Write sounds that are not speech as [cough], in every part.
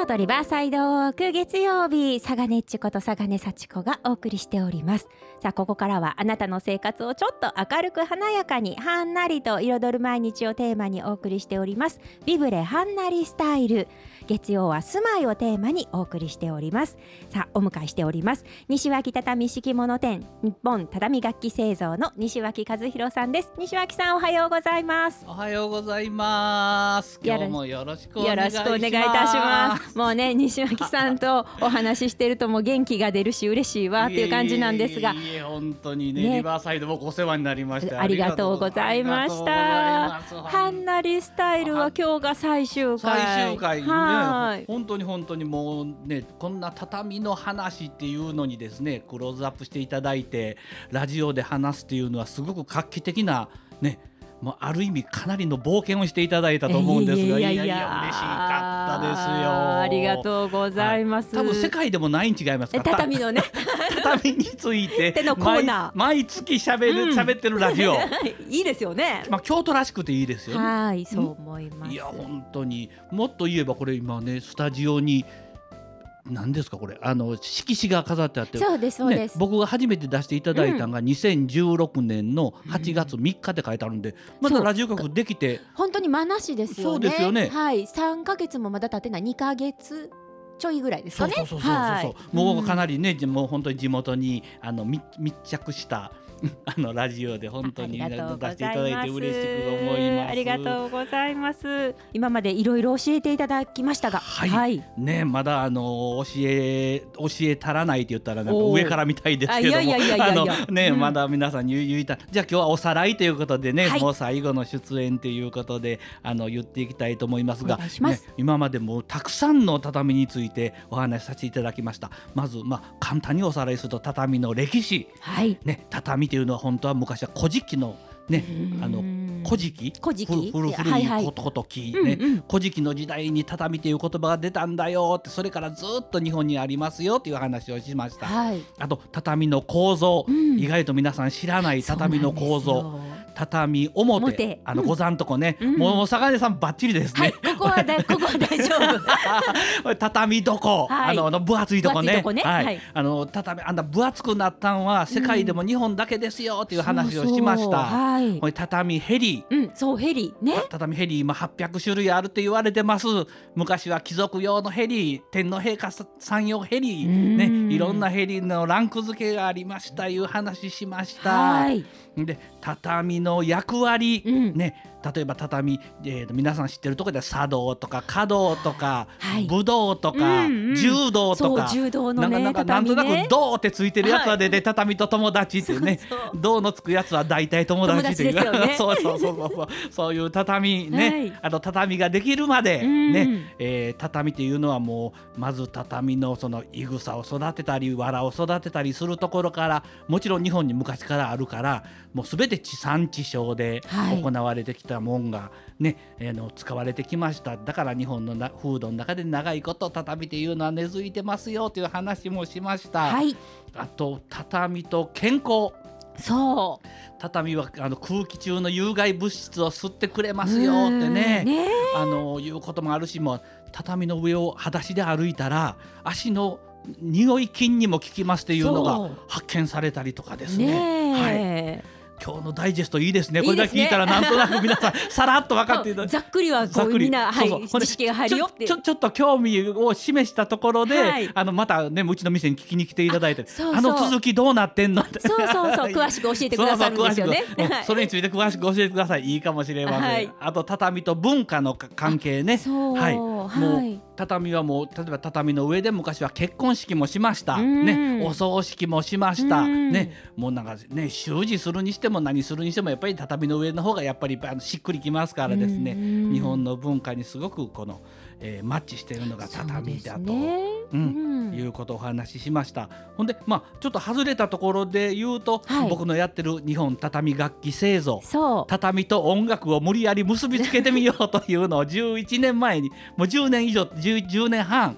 京都リバーサイドウォーク月曜日佐賀根っちこと佐賀根幸子がお送りしております。さあここからはあなたの生活をちょっと明るく華やかにはんなりと彩る毎日をテーマにお送りしております。ビブレはんなりスタイル。月曜は住まいをテーマにお送りしております。さあお迎えしております。西脇畳敷物店日本畳楽器製造の西脇和弘さんです。西脇さんおはようございます。おはようございます。今日もよろしくお願いいたしますもうね [laughs] 西脇さんとお話ししてるともう元気が出るし嬉しいわっていう感じなんですが。本当にねね。リバーサイドもお世話になりましたありがとうございました。はんなりスタイルは今日が最終回。最終回ね。はい。本当に本当にもうねこんな畳の話っていうのにですねクローズアップしていただいてラジオで話すっていうのはすごく画期的なねもうある意味かなりの冒険をしていただいたと思うんですが、いやいや嬉しかったですよ。ありがとうございます、はい多分世界でもないん違いますか。畳のね。畳について手のコーナー毎毎月しゃべる喋、ってるラジオ。[laughs] いいですよね。まあ京都らしくていいですよ。ね。はいそう思います。いや本当に。もっと言えばこれ今ねスタジオに何ですかこれ？あの色紙が飾ってあって。そうですそうです、ね、僕が初めて出していただいたのが2016年の8月3日で書いてあるんで、まだラジオ局できて。本当に間なしですよね。そうですよね。はい、三ヶ月もまだ経ってない、二ヶ月ちょいぐらいですかね。そうそうそうそうそう、はい。もうかなりね、もう本当に地元にあの密密着した [laughs] あのラジオで本当に出していただいて嬉しく思います。ありがとうございます。今までいろいろ教えていただきましたが、はい。はい、ねまだあの教え教え足らないって言ったらなんか上からみたいですけども。あのね、うん。まだ皆さんに言いたじゃあ今日はおさらいということでね、はい。もう最後の出演ということであの言っていきたいと思いますがね、今までもたくさんの畳についてお話しさせていただきました。まずまあ簡単におさらいすると畳の歴史。はい、ね畳というのは本当は昔は古事記のねあの古事記？古事記。古古はいことこときうんね、うん古事記の時代に畳という言葉が出たんだよってそれからずっと日本にありますよっていう話をしました。はい、あと畳の構造、うん。意外と皆さん知らない畳の構造畳表表あのうんござんとこね、うんもう坂根さんバッチリですはい、ね、ここはだ、ここは大丈夫。畳どこ、はいあのあの分厚いとこねはいはいあの畳あんな分厚くなったんは世界でも日本だけですよっていう話をしました。こ、れ畳ヘリうん、そうヘリね。畳ヘリ今800種類あるって言われてます昔は貴族用のヘリ天皇陛下さん用ヘリうんねいろんなヘリのランク付けがありましたいう話しましたはい、で畳の役割、うん。ね例えば畳、えー皆さん知ってるところで茶道とか華道とか、はい。武道とか、うんうん。柔道とか柔道のねなんかなんかなんとなく「道」ってついてるやつはで、で畳と友達っていうね [laughs] 銅のつくやつは大体友達っていう。ね。[laughs] そうそうそうそうそう。いう畳ね、はい。あと畳ができるまで、うん。ねえー畳っていうのはもうまず畳のそのいぐさを育てたり藁を育てたりするところからもちろん日本に昔からあるからもう全て地産地消ではい。行われてきたもんが、ねえーの使われてきました。だから日本のな風土の中で長いこと畳っていうのは根付いてますよという話もしました。はい、あと畳と健康。そう。畳はあの空気中の有害物質を吸ってくれますよってねうん。ね。あのいうこともあるしもう畳の上を裸足で歩いたら足の匂い菌にも効きますっていうのが発見されたりとかですね。ねはい、え、今日のダイジェストいいですね。これだけ聞いたらなんとなく皆さんさらっと分かっていただざっくりはこうみんなはい知識が入るよって。ちょちょっと興味を示したところで、はい。あのまたねうちの店に聞きに来ていただいて。あの続きどうなってんの？ってそうそうそう。[laughs] 詳しく教えてくださるんですよね。それについて詳しく教えてください。いいかもしれません、はい。あと畳と文化のか関係ね。はい。もうはい畳はもう例えば畳の上で昔は結婚式もしました、うん。ね、お葬式もしました、うん。ね、もうなんかね習字するにしても何するにしてもやっぱり畳の上の方がやっぱりあのしっくりきますからですね、うん。日本の文化にすごくこの、えーマッチしているのが畳だと。そうん。いうことをお話ししました。ほんでまあちょっと外れたところで言うと、はい。僕のやってる日本畳楽器製造。畳と音楽を無理やり結びつけてみようというのを [laughs] 11年前にもう10年以上 10, 10年半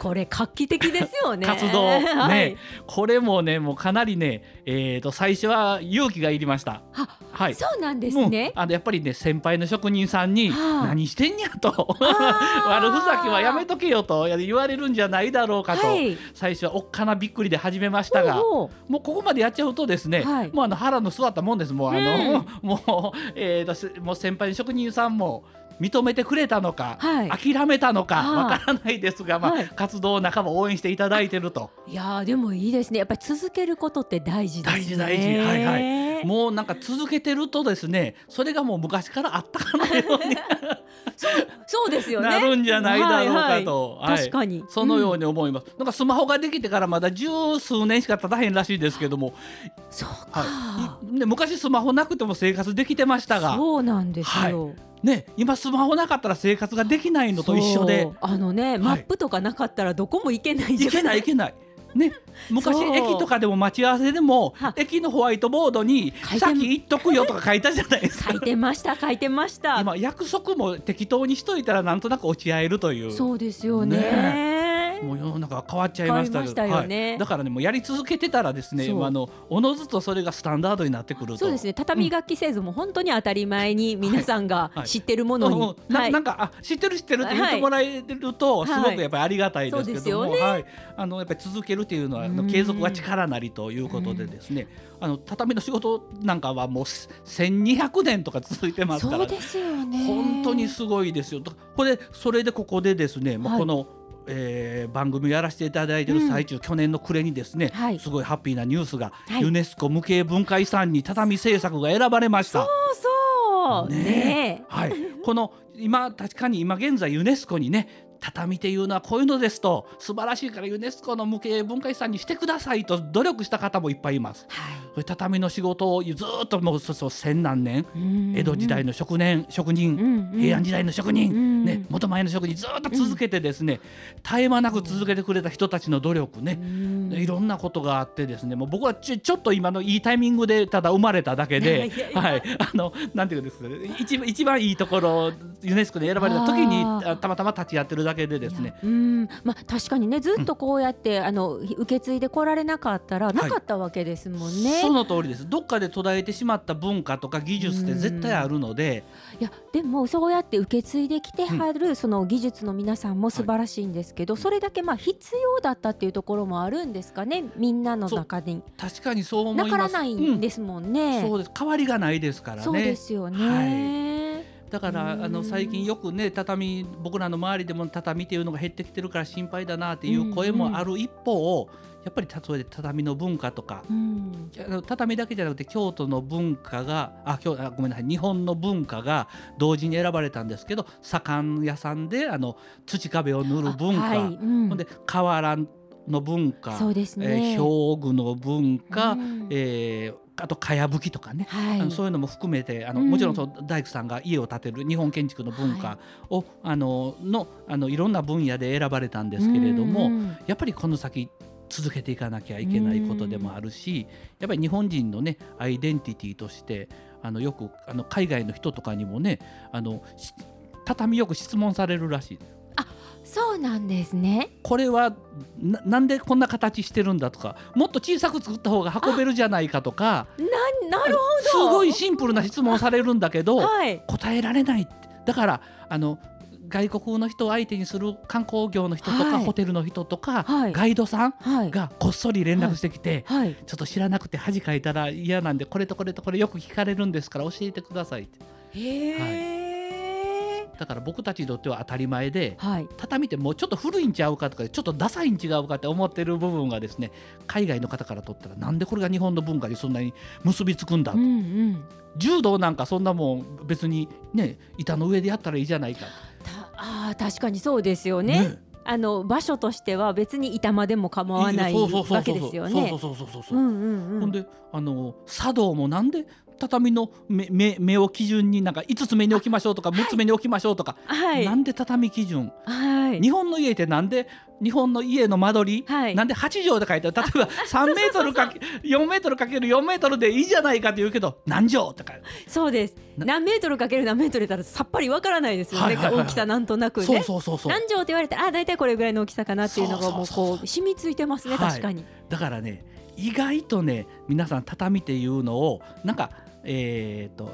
これ画期的ですよね。活動。[laughs] ね、はい。これもねもうかなりね、えー、と最初は勇気がいりました。あはい。そうなんですね。あのやっぱりね先輩の職人さんに「はあ。何してんや」と「あー。[laughs] 悪ふざけはやめとけよ」と言われるんじゃないだろうかと、はい。最初はおっかなびっくりで始めましたが。もうここまでやっちゃうとですね、はい。もうあの腹の座ったもんです。もうあの、[laughs] もう,、えー、とせもう先輩の職人さんも認めてくれたのか、はい。諦めたのかはあわからないですが、まあはい。活動仲間を応援していただいてると。ういやーでもいいですね。やっぱり続けることって大事ですね。大事大事はいはい。もうなんか続けてるとですねそれがもう昔からあったかのように [laughs] そうですよね。なるんじゃないだろうかと、はいはい。確かに。そのように思います、なんかスマホができてからまだ十数年しか経たへんらしいですけども、そうか。はい、ね昔スマホなくても生活できてましたが。そうなんですよ。ね、今スマホなかったら生活ができないのと一緒で。あのね、マップとかなかったらどこも行けないじゃい。けないいけない。ね、[laughs] 昔駅とかでも待ち合わせでもは。駅のホワイトボードに「書いて先行っとくよ」とか書いたじゃないですか。書いてました書いてました。今約束も適当にしといたらなんとなく落ち合えるという。そうですよね。もう世の中が変わっちゃいましたけど。ね。はい、だからねもうやり続けてたらですねあのおのずとそれがスタンダードになってくると。そうですね。畳楽器製図も本当に当たり前に皆さんがはい。知ってるものに、うんなはい。なんかあ知ってる知ってるって言ってもらえるとはい。すごくやっぱりありがたいですけども、そうですよはい、あのやっぱり続けるっていうのはあのうん。継続は力なりということでですね。あの畳の仕事なんかはもう1200年とか続いてますから。そうですよね。本当にすごいですよ。とこれそれでここでですね、もうはい。この、えー番組をやらせていただいている最中、去年の暮れにですね、はい。すごいハッピーなニュースが、はい。ユネスコ無形文化遺産に畳製作が選ばれました。そうそう。ねねはい、この今確かに今現在ユネスコにね畳っていうのはこういうのですと素晴らしいからユネスコの無形文化遺産にしてくださいと努力した方もいっぱいいます。はい。畳の仕事をずーっともうそうそう千何年うん。江戸時代の職人職人、うんうん。平安時代の職人、うん。ね、元前の職人ずーっと続けてですね、絶え間なく続けてくれた人たちの努力ね、うん。いろんなことがあってですねもう僕はちょちょっと今のいいタイミングでただ生まれただけではい。あのなんていうんですか一番一番いいところユネスコで選ばれた時にたまたま立ち会ってるだけでですね。うん。まあ確かにねずっとこうやって、あの受け継いでこられなかったらなかったわけですもんね。その通りです。どっかで途絶えてしまった文化とか技術って絶対あるので。いやでもそうやって受け継いできてはる、その技術の皆さんも素晴らしいんですけど、それだけまあ必要だったっていうところもあるんですかねみんなの中に。確かにそう思います。なからないんですもんね。うん。そうです。変わりがないですからね。そうですよね。だからうん。あの最近よくね畳僕らの周りでも畳っていうのが減ってきてるから心配だなっていう声もある一方やっぱり例えば畳の文化とかうん。畳だけじゃなくて京都の文化があ京あごめんなさい日本の文化が同時に選ばれたんですけど左官屋さんであの土壁を塗る文化、はいうん。ほんで瓦の文化、そうですえね。ー表具の文化、うん。えーあとかやぶきとかね、はい。そういうのも含めてあの、うん。もちろんその大工さんが家を建てる日本建築の文化を、あののあのいろんな分野で選ばれたんですけれども、うん。やっぱりこの先続けていかなきゃいけないことでもあるし、やっぱり日本人のねアイデンティティとしてあのよくあの海外の人とかにもねあのし畳よく質問されるらしい。そうなんですね。これはななんでこんな形してるんだとかもっと小さく作った方が運べるじゃないかとかななるすほど。ごいシンプルな質問されるんだけどはい。答えられないだからあの外国の人を相手にする観光業の人とか、はいホテルの人とか、はいガイドさんはい。がこっそり連絡してきて、はい。ちょっと知らなくて恥かいたら嫌なんでこれとこれとこれよく聞かれるんですから教えてくださいってへえ。だから僕たちにとっては当たり前ではい。畳ってもうちょっと古いんちゃうかとかちょっとダサいん違うかって思ってる部分がですね海外の方からとったらなんでこれが日本の文化にそんなに結びつくんだ、うんうん。柔道なんかそんなもん別にね板の上でやったらいいじゃないかたあー確かにそうですよね。ねあの場所としては別に板間でも構わないわけですよね。そうそうそうそうそうう、んうんうん。ほんであの茶道もなんで畳の目目目を基準になんか5つ目に置きましょうとか6つ目に置きましょうとか、はい。なんで畳基準？はい。はい日本の家ってなんで？日本の家の間取り、はい。なんで8畳で書いてある例えば [laughs] 3メートルかけ4メートルかける4メートルでいいじゃないかって言うけど何畳って書いてあるそうです。な何メートルかける何メートルだったらさっぱりわからないですよね、大きさなんとなくね。そうそうそうそう。何畳って言われたらあ大体これぐらいの大きさかなっていうのがもうこう染みついてますねはい。確かに、だからね意外とね皆さん畳っていうのをなんかえー、と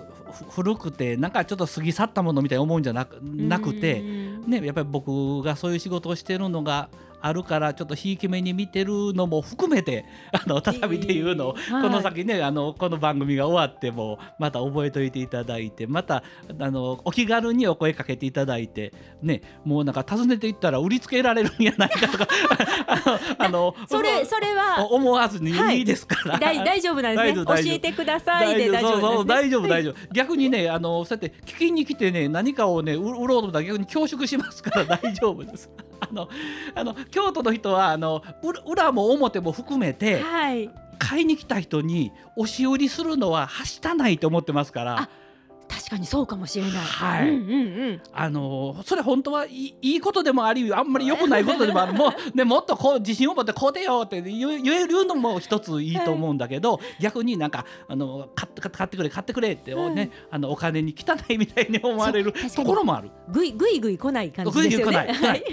ふ古くてなんかちょっと過ぎ去ったものみたいに思うんじゃなくなくて、うん。ね、やっぱり僕がそういう仕事をしてるのがあるからちょっとひいき目に見てるのも含めて [laughs] あの畳っていうのを、はい。この先ねあのこの番組が終わってもまた覚えておいていただいてまたあのお気軽にお声かけていただいてねもうなんか訪ねていったら売りつけられるんやないかとか [laughs] あの [laughs] それそれは思わずにはい。いいですから。大大丈夫なんですね。教えてくださいで大丈夫大丈夫大丈夫。逆にねあのそうやって聞きに来てね何かをね売売ろうと思ったら逆に恐縮しますから大丈夫ですあのあの京都の人はあの裏裏も表も含めてはい。買いに来た人に押し売りするのははしたないと思ってますから。あ確かにそうかもしれない。はいうんうんうん。あのそれ本当はいいいいことでもありあんまり良くないことでもあるもう、ね、もっとこう自信を持ってこうでよって言えるのも一ついいと思うんだけど、逆になんかあの買って買ってくれ買ってくれって、うんねあのお金に汚いみたいに思われるところもある。ぐいぐいぐい来ない感じですよね。ぐいぐい来ない来ない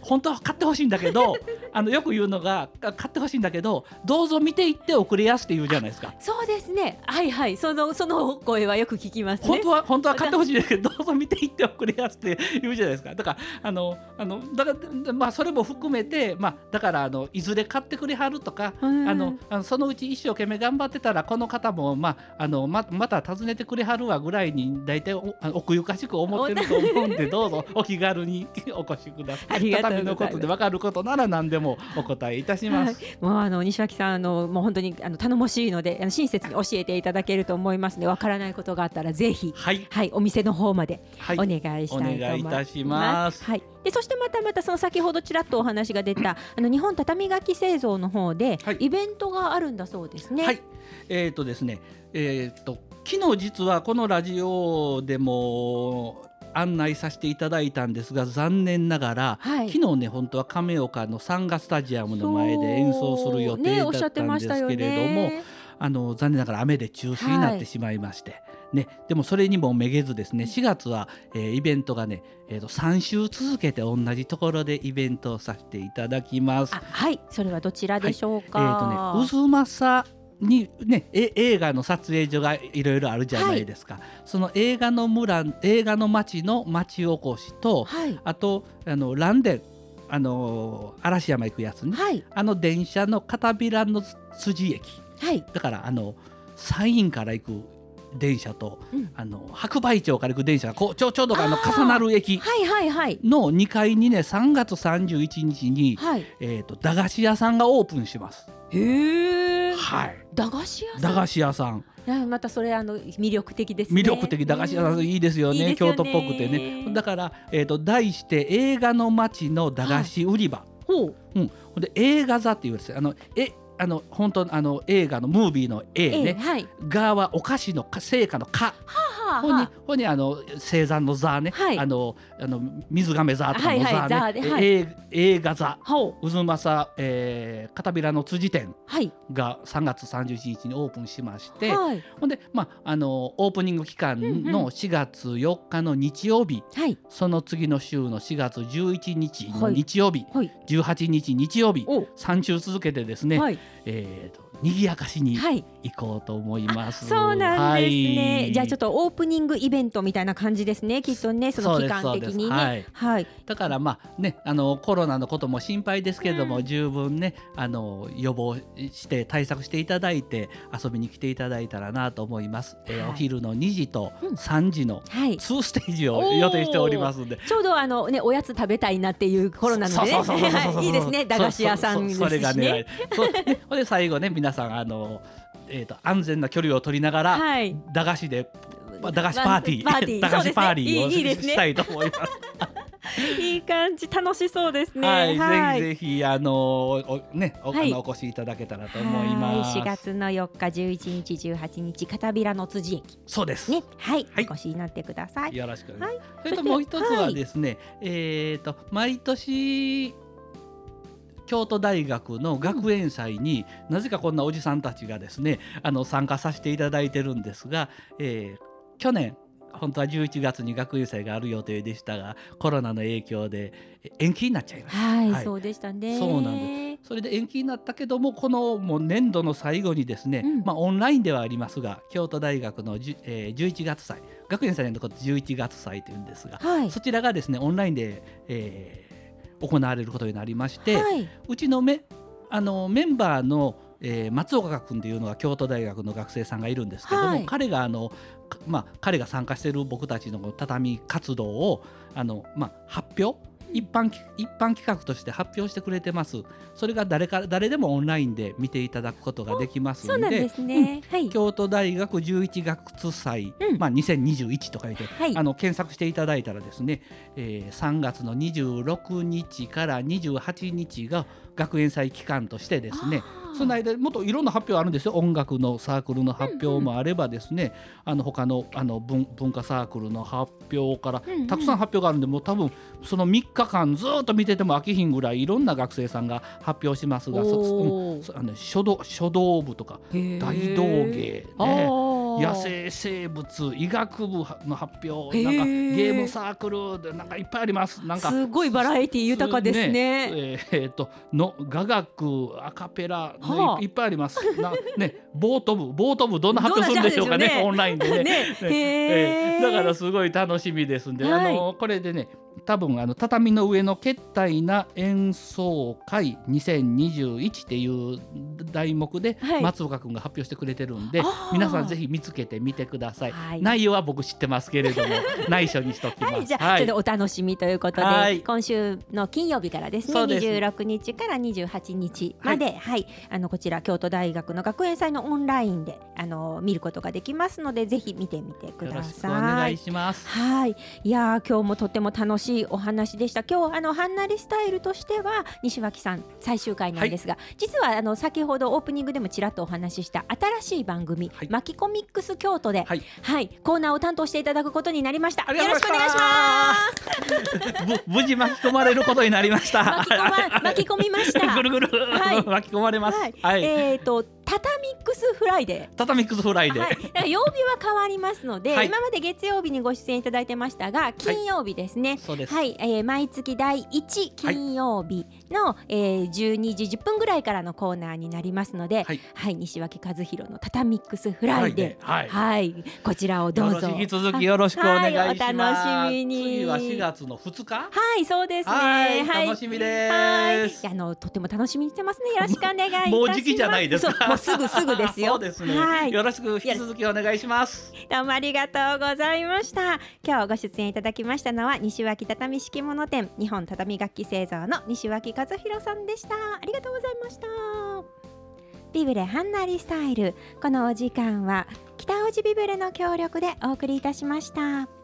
本当は買ってほしいんだけどあのよく言うのがか買ってほしいんだけどどうぞ見ていって遅れやすって言うじゃないですか。そうですね。はいはい。そのその声はよく聞きますね本当。は本当は買ってほしいんだけどどうぞ見ていっておくれやって言うじゃないですかだからあのあのだからまあそれも含めてまあだからあのいずれ買ってくれはるとか、うんあのあのそのうち一生懸命頑張ってたらこの方もまああのままた訪ねてくれはるわぐらいに大体奥ゆかしく思ってると思うんで [laughs] どうぞお気軽に [laughs] お越しください。畳のことで分かることなら何でもお答えいたします。はいもうあの西脇さんあのもう本当にあの頼もしいのであの親切に教えていただけると思いますのでわからないことがあったらぜひはい、はいお店の方まではいお願いしたいと思います。いいますはい。でそしてまたまたその先ほどちらっとお話が出たあの日本畳楽器製造の方で、はいイベントがあるんだそうですね。はい、えっ、とですね、えっ、と昨日実はこのラジオでも案内させていただいたんですが残念ながら、はい昨日ね本当は亀岡のサンガスタジアムの前で演奏する予定だっしゃったんですってましたよけれども、ね。あの残念ながら雨で中止になってしまいまして、ね、でもそれにもめげずですね4月は、えーイベントがね、えー、と3週続けて同じところでイベントをさせていただきます。あはい。それはどちらでしょうか？えーとね、渦政に、ね、え映画の撮影所がいろいろあるじゃないですか、その映画の村映画の街の町おこしとはい。あとあのランデあの嵐山行くやつね、はい。あの電車の片びらの辻駅。はい。だからあの山陰から行く電車と、うん。あの白梅町から行く電車がこうちょちょうどあの重なる駅。はいはいはい。の2階にね3月31日に、はい。えー、と駄菓子屋さんがオープンします。へえ。はい。駄菓子屋さん？駄菓子屋さん。ねまたそれあの魅力的ですね。魅力的。駄菓子屋さんいいですよね。いいですよね。京都っぽくてね。だから、えー、と題して映画の街の駄菓子売り場、ほう。うん、で映画座っていうんですよ。あのえあの本当あの映画のムービーの A ね、ええはい。がはお菓子のか成果のか。はあほにはほにあの星山の座ね、はいあのあの水亀座とかの座ね、はいはいはいえ映画座。渦政、えー、片びらの辻店はい。が3月31日にオープンしまして、はい。ほんで、まあ、あのオープニング期間うんうんの4月4日の日曜日、はい。その次の週の4月11日のはい日曜日、はい。18日日曜日お。3週続けてですね、はい。えーと賑やかしにはい。行こうと思います。そうなんですね。はいじゃあちょっとオープニングイベントみたいな感じですね。きっとね、その期間的にそうですそうですはいね。はい。だからまあねあのコロナのことも心配ですけれども、うん十分ねあの予防して対策していただいて遊びに来ていただいたらなと思います。えーはいお昼の2時とうん3時のはい。2ステージを予定しておりますんで。ちょうどあのねおやつ食べたいなっていう頃なのでね。いいいですね。駄菓子屋さんですしそそそれがね。ね。そで最後ね皆さんあのえっ、と安全な距離を取りながら、はい。駄菓子でまあ駄菓子パーティー、[laughs] 駄菓子パーティーをねしたいと思います。いい感じ楽しそうですね。はい、ぜひぜひあのおねお,、はいお越しいただけたらと思います。はい4月の4日、11日、18日、片平の辻駅そうです。ね、はい、はいお越しになってください。よろしくお願いします。はいそれともう一つはですね、えっ、と毎年京都大学の学園祭に、なぜかこんなおじさんたちがですねあの参加させていただいてるんですが、えー去年本当は11月に学園祭がある予定でしたがコロナの影響でえ延期になっちゃいました。はい、はいそうでしたね。そうなんでそれで延期になったけどもこのもう年度の最後にですね、うんまあ、オンラインではありますが京都大学のじゅ、えー、11月祭学園祭のこと11月祭というんですが、はい。そちらがですねオンラインで、えー行われることになりまして、はい。うちのメあのメンバーの、えー松岡君というのは京都大学の学生さんがいるんですけども、はい彼があの、かまあ、彼が参加している僕たちの畳活動をあの、まあ、発表一般き一般企画として発表してくれてます。それが誰か誰でもオンラインで見ていただくことができますので。京都大学11月祭、うん。まあ、2021と書いて、はい。あの検索していただいたらですね、えー3月の26日から28日が学園祭期間としてですねその間もっといろんな発表あるんですよ。音楽のサークルの発表もあればですね、あの他のあの文文化サークルの発表からうんうん。たくさん発表があるんでもう多分その3日間ずっと見てても飽きひんぐらいいろんな学生さんが発表しますがそうんそあの書道書道部とか大道芸あねー野生生物医学部の発表なんかゲームサークルでなんかいっぱいあります。なんかすごいバラエティ豊かですね。えーえーとの雅楽アカペラ、ねはあ。いいっぱいあります。なねボート部。ボート部どんな発表するんでしょうかね。どんなオンラインでね。ねえーだからすごい楽しみですんで、はい。あのこれでね多分あの畳の上の決体な演奏会2021っていう題目ではい。松岡君が発表してくれてるんで、あー。皆さんぜひ見つけてみてください。はい。内容は僕知ってますけれども [laughs] 内緒にしときます。はい、じゃあ、ちょっとお楽しみということで、はい。今週の金曜日からですねです。26日から28日まで、はい。あのこちら京都大学の学園祭のオンラインであの見ることができますのでぜひ見てみてください。願い。します。はい、いやー今日もとっても楽しいお話でした。今日あのハンナリスタイルとしては西脇さん最終回なんですが、実はあの先ほどオープニングでもちらっとお話しした新しい番組、はいマキコミックス京都で、はいはい、コーナーを担当していただくことになりました。よろしくお願いします。ぶ無事巻き込まれることになりました。巻き込ま巻き込みました。[laughs] ぐるぐる、はい [laughs] 巻き込まれます。はい、はい。えっ、とタタミックスフライデー。タタミックスフライデー。はい、曜日は変わりますので、はい今まで月曜日にご出演いただいてましたが金曜日ですね、そうです。はい、えー毎月第1金曜日の、えー12時10分ぐらいからのコーナーになりますので、ははいい、西脇一博のタタミックスフライデー、はい。はい、こちらをどうぞ。引き続きよろしくお願いします。はいお楽しみに次は4月の2日？はい、そうですね。はい楽しみですはい、あのとても楽しみにしてますね。よろしくお願いいたします。もうじきじゃないですか。すぐすぐですよ。[laughs] すね。はい、よろしく引き続きお願いします。どうもありがとうございました。今日ご出演いただきましたのは西脇畳敷物店日本畳楽器製造の西脇一博さんでした。ありがとうございました。ビブレハンナリスタイルこのお時間は北大路ビブレの協力でお送りいたしました。